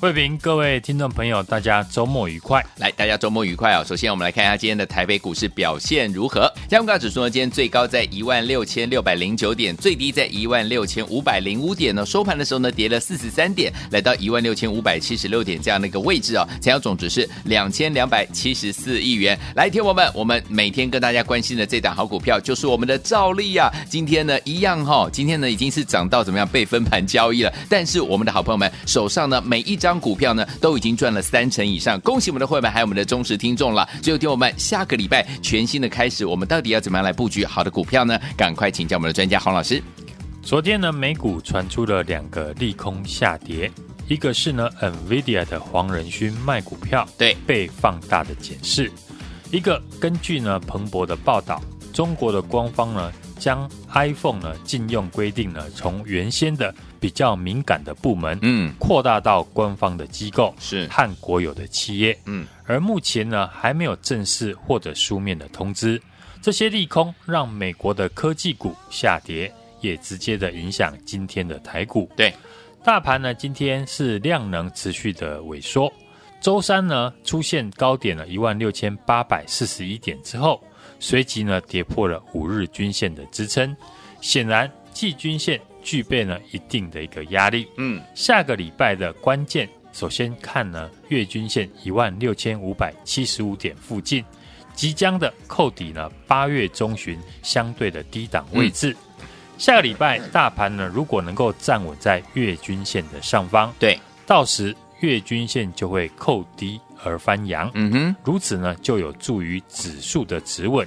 慧平，各位听众朋友，大家周末愉快！来，大家周末愉快啊、首先，我们来看一下今天的台北股市表现如何。加权指数呢，今天最高在一万六千六百零九点，最低在一万六千五百零五点呢。收盘的时候呢，跌了四十三点，来到一万六千五百七十六点这样的一个位置啊、哦。成交总值是两千两百七十四亿元。来，听我们，我们每天跟大家关心的这档好股票，就是我们的兆利啊。今天呢，一样哈、哦，今天呢已经是涨到怎么样被分盘交易了。但是我们的好朋友们手上呢，每一张股票呢都都已经赚了三成以上，恭喜我们的会员，还有我们的忠实听众了。最后听我们下个礼拜全新的开始，我们到底要怎么样来布局好的股票呢？赶快请教我们的专家黄老师。昨天呢，美股传出了两个利空下跌，一个是呢，NVIDIA 的黄仁勋卖股票对被放大的检视，一个根据呢彭博的报道，中国的官方呢将 iPhone 呢禁用规定呢从原先的比较敏感的部门，嗯，扩大到官方的机构是和国有的企业，嗯，而目前呢还没有正式或者书面的通知。这些利空让美国的科技股下跌，也直接的影响今天的台股。对，大盘呢今天是量能持续的萎缩，周三呢出现高点了一万六千八百四十一点之后，随即呢跌破了五日均线的支撑，显然季均线。具备呢一定的一个压力。嗯，下个礼拜的关键，首先看呢月均线一万六千五百七十五点附近，即将的扣底呢八月中旬相对的低档位置。嗯、下个礼拜大盘呢如果能够站稳在月均线的上方，对，到时月均线就会扣低而翻扬。嗯哼，如此呢就有助于指数的止稳。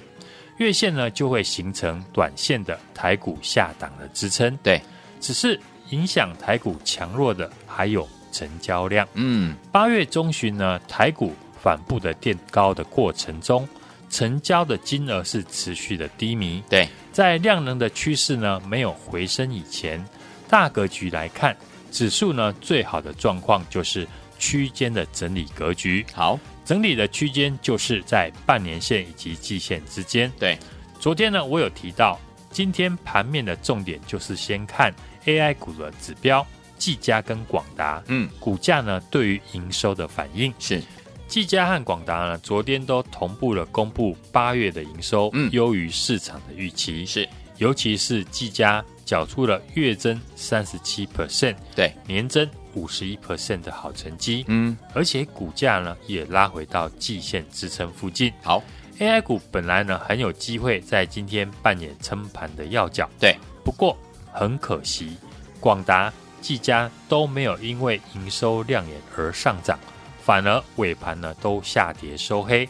月线呢就会形成短线的台股下档的支撑，对，只是影响台股强弱的还有成交量。嗯，八月中旬呢，台股反复的垫高的过程中，成交的金额是持续的低迷。对，在量能的趋势呢没有回升以前，大格局来看，指数呢最好的状况就是区间的整理格局。好。整理的区间就是在半年线以及季线之间。对，昨天呢，我有提到，今天盘面的重点就是先看 AI 股的指标，技嘉跟广达，嗯，股价呢对于营收的反应。是，技嘉和广达呢昨天都同步了公布八月的营收，嗯，优于市场的预期。是，尤其是技嘉缴出了月增三十七 percent，对，年增。五十一 percent 的好成绩，嗯，而且股价呢也拉回到季线支撑附近。好，AI 股本来呢很有机会在今天扮演撑盘的要角，对。不过很可惜，广达、技嘉都没有因为营收亮眼而上涨，反而尾盘呢都下跌收黑。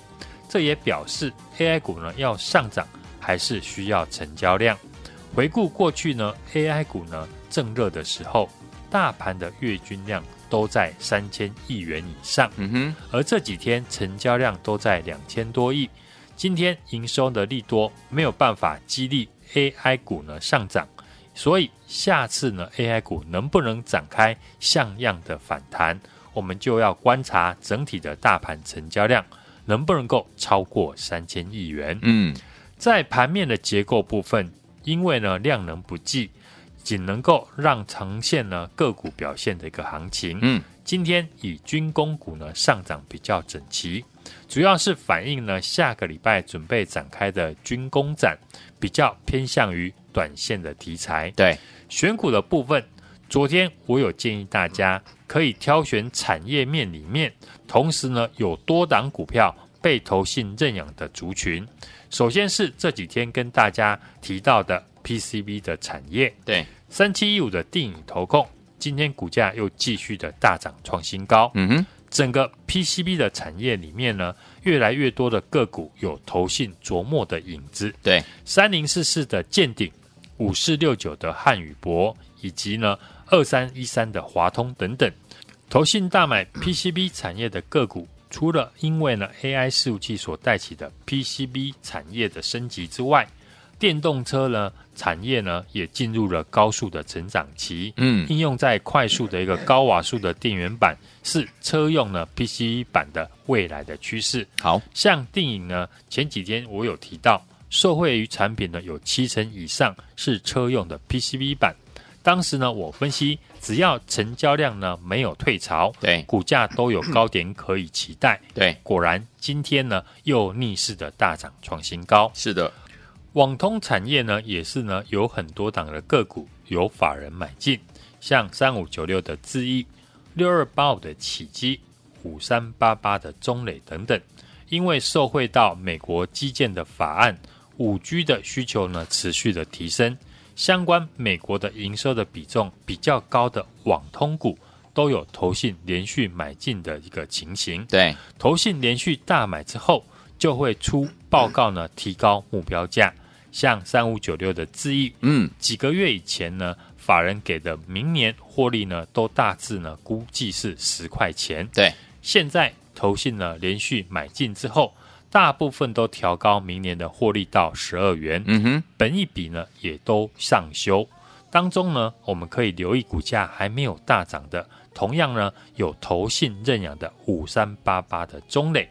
这也表示 AI 股呢要上涨还是需要成交量。回顾过去呢，AI 股呢正热的时候。大盘的月均量都在三千亿元以上，嗯哼，而这几天成交量都在两千多亿。今天营收的利多没有办法激励 AI 股呢上涨，所以下次呢 AI 股能不能展开像样的反弹，我们就要观察整体的大盘成交量能不能够超过三千亿元。嗯，在盘面的结构部分，因为呢量能不济。仅能够让呈现呢个股表现的一个行情，嗯，今天以军工股呢上涨比较整齐，主要是反映呢下个礼拜准备展开的军工展比较偏向于短线的题材。对，选股的部分，昨天我有建议大家可以挑选产业面里面，同时呢有多档股票被投信认养的族群。首先是这几天跟大家提到的。PCB 的产业，对三七一五的电影投控，今天股价又继续的大涨创新高。嗯哼，整个 PCB 的产业里面呢，越来越多的个股有投信琢磨的影子。对，三零四四的健鼎，五四六九的汉语博，以及呢二三一三的华通等等，投信大买 PCB 产业的个股，除了因为呢 AI 伺服器所带起的 PCB 产业的升级之外，电动车呢产业呢也进入了高速的成长期。嗯，应用在快速的一个高瓦数的电源板是车用呢 PCB 板的未来的趋势。好像电影呢，前几天我有提到，受惠于产品呢有七成以上是车用的 PCB 板。当时呢，我分析，只要成交量呢没有退潮，对，股价都有高点可以期待。对，果然今天呢又逆势的大涨创新高。是的，网通产业呢也是呢有很多档的个股有法人买进，像三五九六的智易、六二八五的启基、五三八八的中磊等等，因为受惠到美国基建的法案，五 G 的需求呢持续的提升。相关美国的营收的比重比较高的网通股，都有投信连续买进的一个情形。对，投信连续大买之后，就会出报告呢，提高目标价。像三五九六的智易，嗯，几个月以前呢，法人给的明年获利呢，都大致呢估计是十块钱。对，现在投信呢连续买进之后。大部分都调高明年的获利到十二元，嗯哼，本一比呢也都上修。当中呢，我们可以留意股价还没有大涨的，同样呢有投信认养的五三八八的中磊。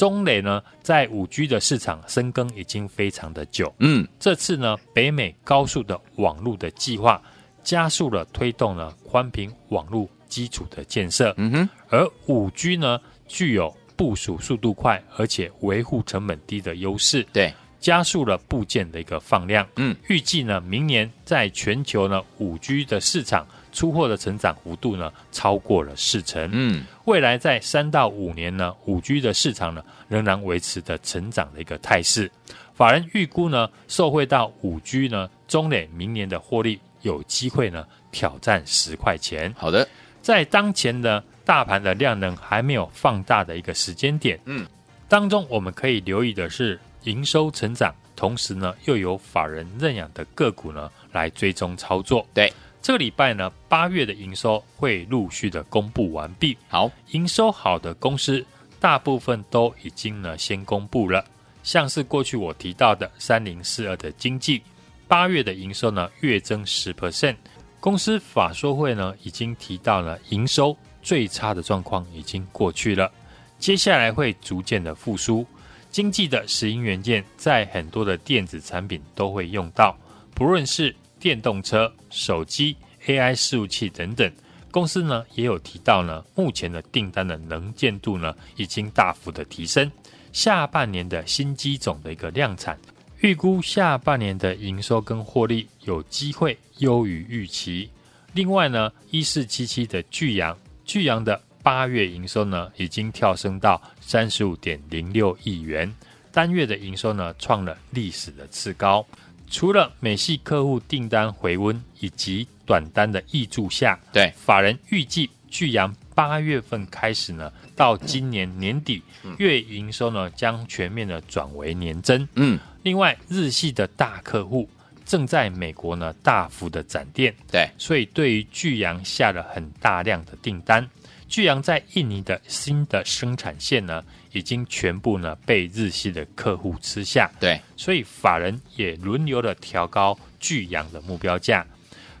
中磊呢在五 G 的市场深耕已经非常的久，嗯，这次呢北美高速的网络的计划加速了推动了宽频网络基础的建设，嗯哼，而五 G 呢具有。部署速度快，而且维护成本低的优势，对，加速了部件的一个放量。嗯，预计呢，明年在全球呢五 G 的市场出货的成长幅度呢超过了四成。嗯，未来在三到五年呢，五 G 的市场呢仍然维持的成长的一个态势。法人预估呢，受惠到五 G 呢，中磊明年的获利有机会呢挑战十块钱。好的，在当前的。大盘的量能还没有放大的一个时间点，嗯，当中我们可以留意的是营收成长，同时呢又有法人认养的个股呢来追踪操作。对，这个礼拜呢八月的营收会陆续的公布完毕。好，营收好的公司大部分都已经呢先公布了，像是过去我提到的三零四二的经济，八月的营收呢月增十 percent，公司法说会呢已经提到了营收。最差的状况已经过去了，接下来会逐渐的复苏。经济的石英元件在很多的电子产品都会用到，不论是电动车、手机、AI 伺服器等等。公司呢也有提到呢，目前的订单的能见度呢已经大幅的提升，下半年的新机种的一个量产，预估下半年的营收跟获利有机会优于预期。另外呢，一四七七的巨阳。巨阳的八月营收呢，已经跳升到三十五点零六亿元，单月的营收呢，创了历史的次高。除了美系客户订单回温以及短单的挹注下，对。法人预计巨阳八月份开始呢，到今年年底月营收呢，将全面的转为年增。嗯，另外日系的大客户正在美国呢大幅的展店，对，所以对于巨阳下了很大量的订单。巨阳在印尼的新的生产线呢，已经全部呢被日系的客户吃下，对，所以法人也轮流的调高巨阳的目标价。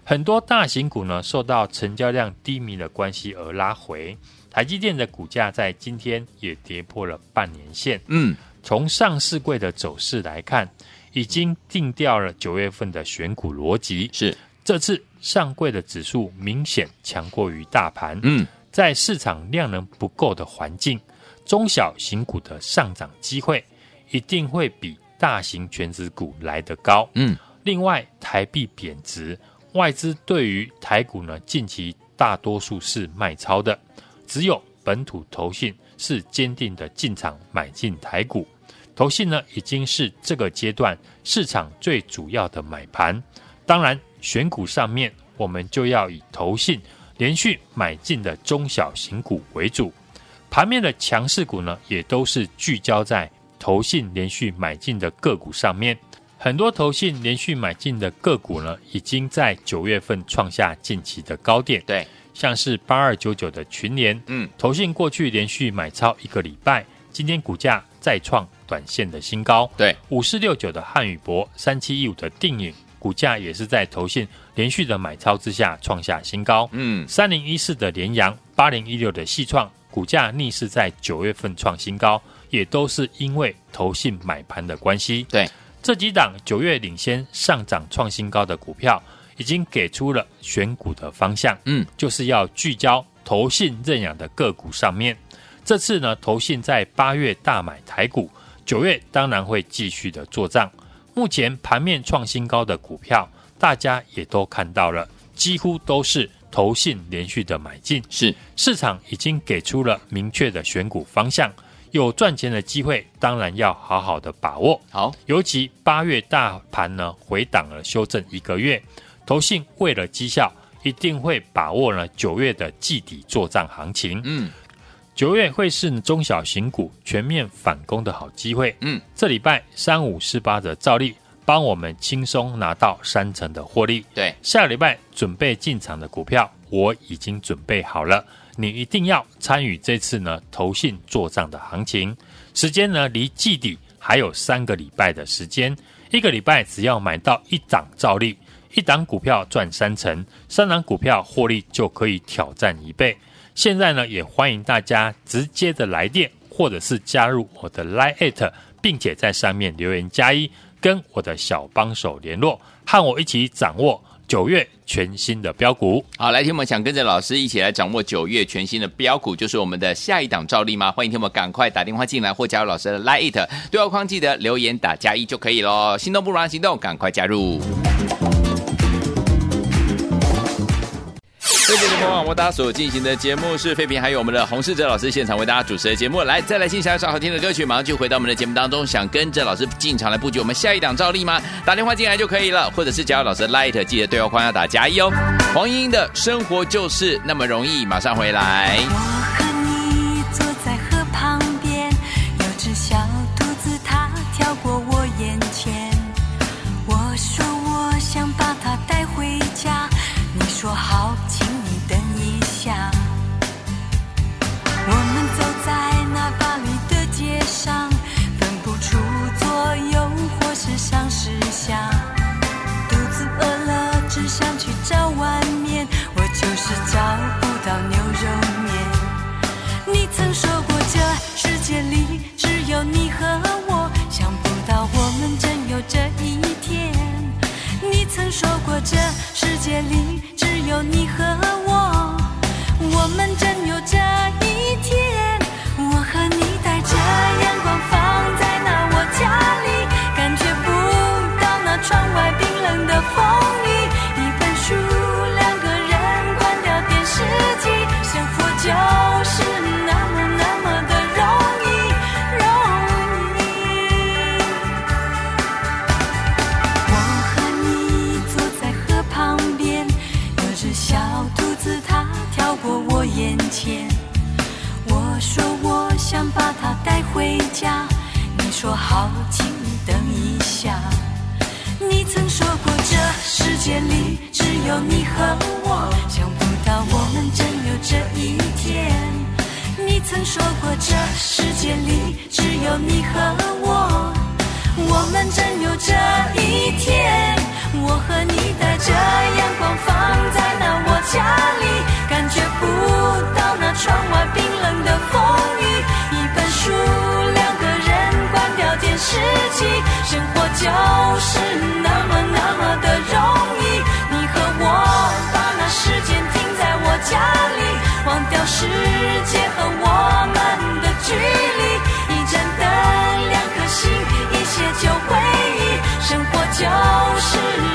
很多大型股呢受到成交量低迷的关系而拉回，台积电的股价在今天也跌破了半年线。嗯，从上市柜的走势来看。已经定掉了九月份的选股逻辑，是这次上柜的指数明显强过于大盘。嗯，在市场量能不够的环境，中小型股的上涨机会一定会比大型全值股来得高。嗯，另外台币贬值，外资对于台股呢近期大多数是卖超的，只有本土投信是坚定的进场买进台股。投信呢，已经是这个阶段市场最主要的买盘。当然，选股上面我们就要以投信连续买进的中小型股为主。盘面的强势股呢，也都是聚焦在投信连续买进的个股上面。很多投信连续买进的个股呢，已经在九月份创下近期的高点。对，像是八二九九的群联，嗯，投信过去连续买超一个礼拜，今天股价再创。短线的新高。对，五四六九的汉语博，三七一五的定影，股价也是在投信连续的买超之下创下新高。嗯，三零一四的联阳，八零一六的细创，股价逆势在九月份创新高，也都是因为投信买盘的关系。对，这几档九月领先上涨创新高的股票，已经给出了选股的方向。嗯，就是要聚焦投信认养的个股上面。这次呢，投信在八月大买台股，九月当然会继续的做账。目前盘面创新高的股票，大家也都看到了，几乎都是投信连续的买进。是市场已经给出了明确的选股方向，有赚钱的机会，当然要好好的把握。好，尤其八月大盘呢回档了，修正一个月，投信为了绩效，一定会把握呢九月的季底作帐行情。嗯。九月会是中小型股全面反攻的好机会。嗯，这礼拜三五四八的兆利帮我们轻松拿到三成的获利。对，下礼拜准备进场的股票我已经准备好了，你一定要参与这次呢投信做账的行情。时间呢离季底还有三个礼拜的时间，一个礼拜只要买到一档照例，一档股票赚三成，三档股票获利就可以挑战一倍。现在呢，也欢迎大家直接的来电，或者是加入我的 Line，并且在上面留言加一，跟我的小帮手联络，和我一起掌握九月全新的标股。好，来听我们想跟着老师一起来掌握九月全新的标股，就是我们的下一档照例吗？欢迎听我们赶快打电话进来，或加入老师的 Line，对话框记得留言打加一就可以喽。心动不如行动，赶快加入。这节节目网为大家所进行的节目是废品，还有我们的洪世哲老师现场为大家主持的节目。来，再来欣赏一首好听的歌曲，马上就回到我们的节目当中。想跟着老师进场来布局我们下一档照例吗？打电话进来就可以了，或者是加入老师的 Light，记得对话框要打加一哦。黄莺莺的生活就是那么容易，马上回来。就是那么那么的容易。你和我把那时间停在我家里，忘掉世界和我们的距离。一盏灯，两颗心，一些旧回忆，生活就是。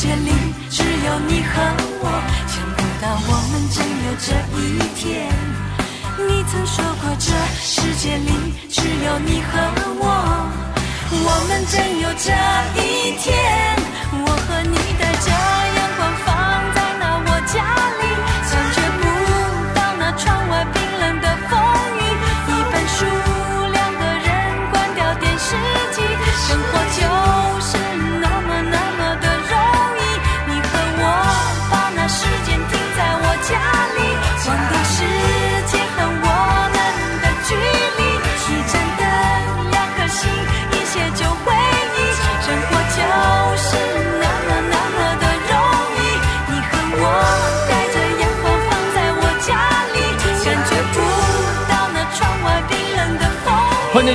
界里只有你和我，想不到我们真有这一天。你曾说过这世界里只有你和我。我们真有这一天，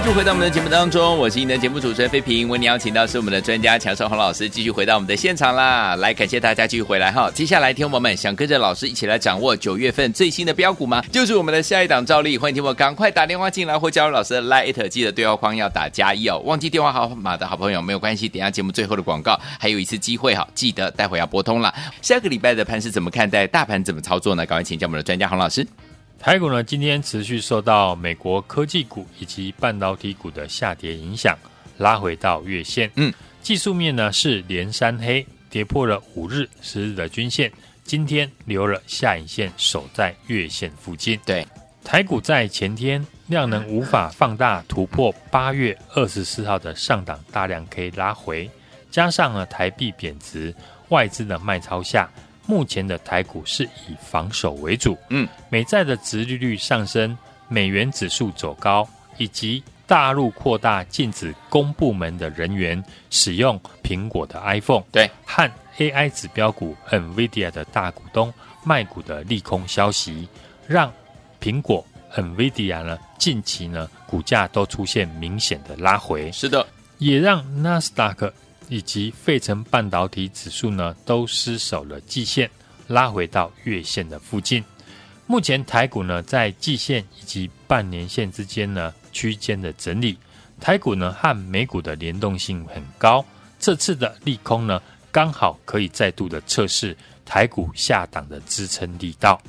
的就回到我们的节目当中，我是您的节目主持人费平，为您邀请到是我们的专家强生洪老师，继续回到我们的现场啦。来，感谢大家继续回来哈。接下来，听众们想跟着老师一起来掌握九月份最新的标股吗？就是我们的下一档照例，欢迎听我赶快打电话进来或加入老师的 Line，记得对话框要打加一哦。忘记电话号码的好朋友没有关系，等下节目最后的广告还有一次机会哈，记得待会要拨通了。下个礼拜的盘是怎么看待？大盘怎么操作呢？赶快请教我们的专家洪老师。台股呢，今天持续受到美国科技股以及半导体股的下跌影响，拉回到月线。嗯，技术面呢是连三黑，跌破了五日、十日的均线，今天留了下影线，守在月线附近。对，台股在前天量能无法放大突破八月二十四号的上档大量 K 拉回，加上呢台币贬值，外资的卖超下。目前的台股是以防守为主，嗯，美债的殖利率上升，美元指数走高，以及大陆扩大禁止公部门的人员使用苹果的 iPhone，对，和 AI 指标股 NVIDIA 的大股东卖股的利空消息，让苹果 NVIDIA 呢近期呢股价都出现明显的拉回，是的，也让纳斯达克。以及费城半导体指数呢，都失守了季线，拉回到月线的附近。目前台股呢，在季线以及半年线之间呢，区间的整理。台股呢和美股的联动性很高，这次的利空呢，刚好可以再度的测试台股下档的支撑力道。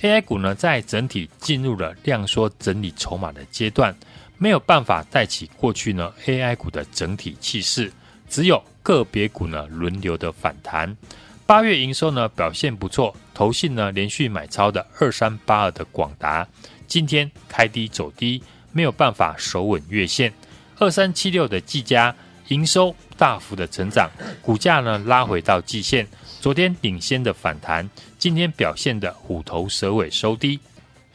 AI 股呢，在整体进入了量缩整理筹码的阶段，没有办法带起过去呢 AI 股的整体气势。只有个别股呢轮流的反弹，八月营收呢表现不错，投信呢连续买超的二三八二的广达，今天开低走低，没有办法守稳月线。二三七六的技嘉营收大幅的成长，股价呢拉回到季线，昨天领先的反弹，今天表现的虎头蛇尾收低。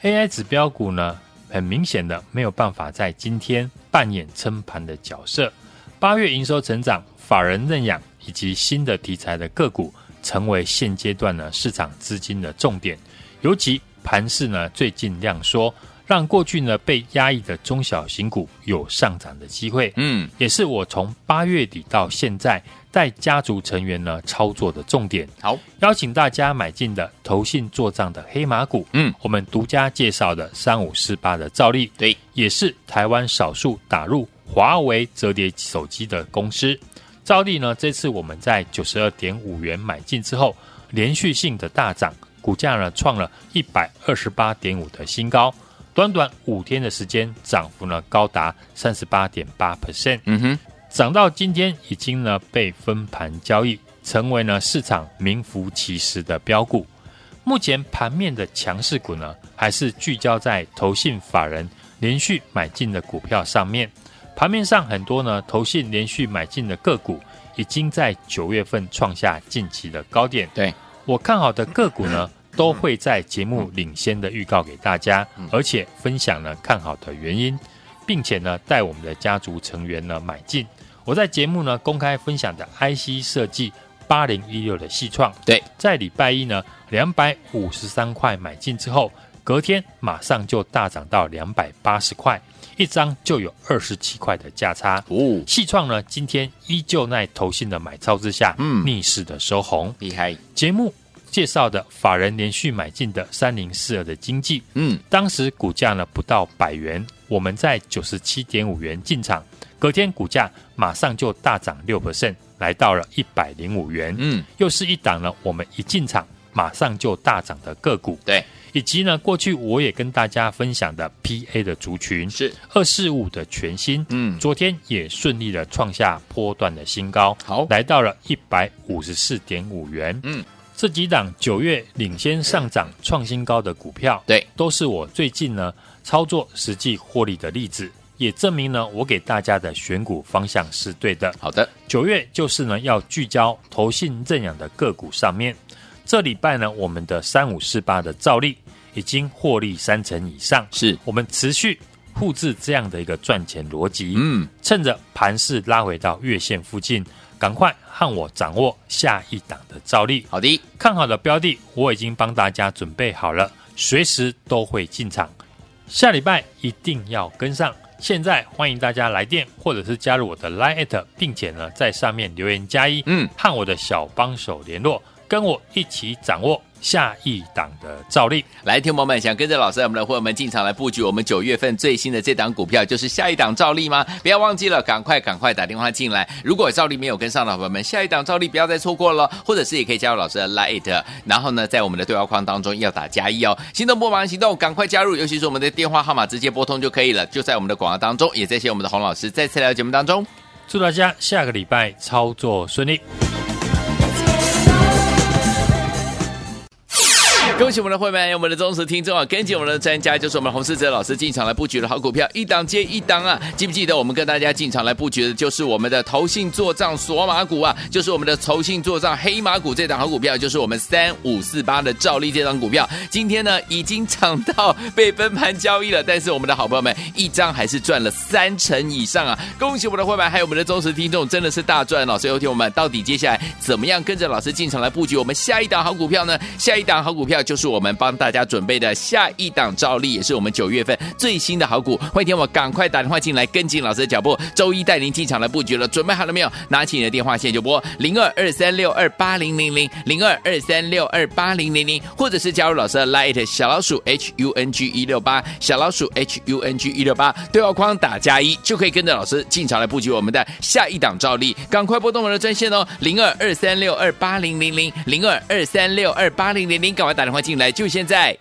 AI 指标股呢很明显的没有办法在今天扮演撑盘的角色。八月营收成长、法人认养以及新的题材的个股，成为现阶段呢市场资金的重点。尤其盘势呢最近量缩，让过去呢被压抑的中小型股有上涨的机会。嗯，也是我从八月底到现在带家族成员呢操作的重点。好，邀请大家买进的投信做账的黑马股。嗯，我们独家介绍的三五四八的兆利，对，也是台湾少数打入。华为折叠手机的公司，照例呢，这次我们在九十二点五元买进之后，连续性的大涨，股价呢创了一百二十八点五的新高，短短五天的时间，涨幅呢高达三十八点八 percent。嗯哼，涨到今天已经呢被分盘交易，成为呢市场名副其实的标股。目前盘面的强势股呢，还是聚焦在投信法人连续买进的股票上面。盘面上很多呢，投信连续买进的个股，已经在九月份创下近期的高点。对，我看好的个股呢，都会在节目领先的预告给大家，而且分享了看好的原因，并且呢，带我们的家族成员呢买进。我在节目呢公开分享的 IC 设计八零一六的细创，对，在礼拜一呢两百五十三块买进之后，隔天马上就大涨到两百八十块。一张就有二十七块的价差。哦，细创呢，今天依旧在投信的买超之下，嗯，逆势的收红，厉害。节目介绍的法人连续买进的三零四二的经济，嗯，当时股价呢不到百元，我们在九十七点五元进场，隔天股价马上就大涨六 percent，来到了一百零五元，嗯，又是一档呢，我们一进场马上就大涨的个股，对。以及呢，过去我也跟大家分享的 PA 的族群是。二四五的全新，嗯，昨天也顺利的创下波段的新高，好，来到了一百五十四点五元，嗯，这几档九月领先上涨创新高的股票，对，都是我最近呢操作实际获利的例子，也证明呢我给大家的选股方向是对的。好的，九月就是呢要聚焦投信认养的个股上面，这礼拜呢我们的三五四八的兆利。已经获利三成以上，是我们持续复制这样的一个赚钱逻辑。嗯，趁着盘势拉回到月线附近，赶快和我掌握下一档的兆利。好的，看好的标的我已经帮大家准备好了，随时都会进场。下礼拜一定要跟上，现在欢迎大家来电，或者是加入我的 Line，并且呢，在上面留言加一，嗯，和我的小帮手联络，跟我一起掌握。下一档的照例，来，听友们想跟着老师，我们的伙伴们进场来布局我们九月份最新的这档股票，就是下一档照例吗？不要忘记了，赶快赶快打电话进来。如果照例没有跟上的伙伴们，下一档照例不要再错过了，或者是也可以加入老师的 Lite，然后呢，在我们的对话框当中要打加一哦。行动不忙行动，赶快加入，尤其是我们的电话号码直接拨通就可以了，就在我们的广告当中。也谢谢我们的洪老师再次来到节目当中，祝大家下个礼拜操作顺利。恭喜我们的会员，有我们的忠实听众啊！跟紧我们的专家，就是我们洪世哲老师进场来布局的好股票，一档接一档啊！记不记得我们跟大家进场来布局的，就是我们的投信作帐锁码股啊，就是我们的投信作帐黑马股这档好股票，就是我们三五四八的兆利这档股票。今天呢，已经涨到被分盘交易了，但是我们的好朋友们一张还是赚了三成以上啊！恭喜我们的会员，还有我们的忠实听众，真的是大赚了！所以有听我们到底接下来怎么样跟着老师进场来布局我们下一档好股票呢？下一档好股票。就是我们帮大家准备的下一档照例，也是我们九月份最新的好股。欢迎听我赶快打电话进来，跟进老师的脚步。周一带您进场来布局了，准备好了没有？拿起你的电话线就拨零二二三六二八零零零零二二三六二八零零零，或者是加入老师的 Light 小老鼠 H U N G 一六八小老鼠 H U N G 一六八对话框打加一，就可以跟着老师进场来布局我们的下一档照例。赶快拨动我们的专线哦，零二二三六二八零零零零二二三六二八零零零，赶快打电话。进来就现在。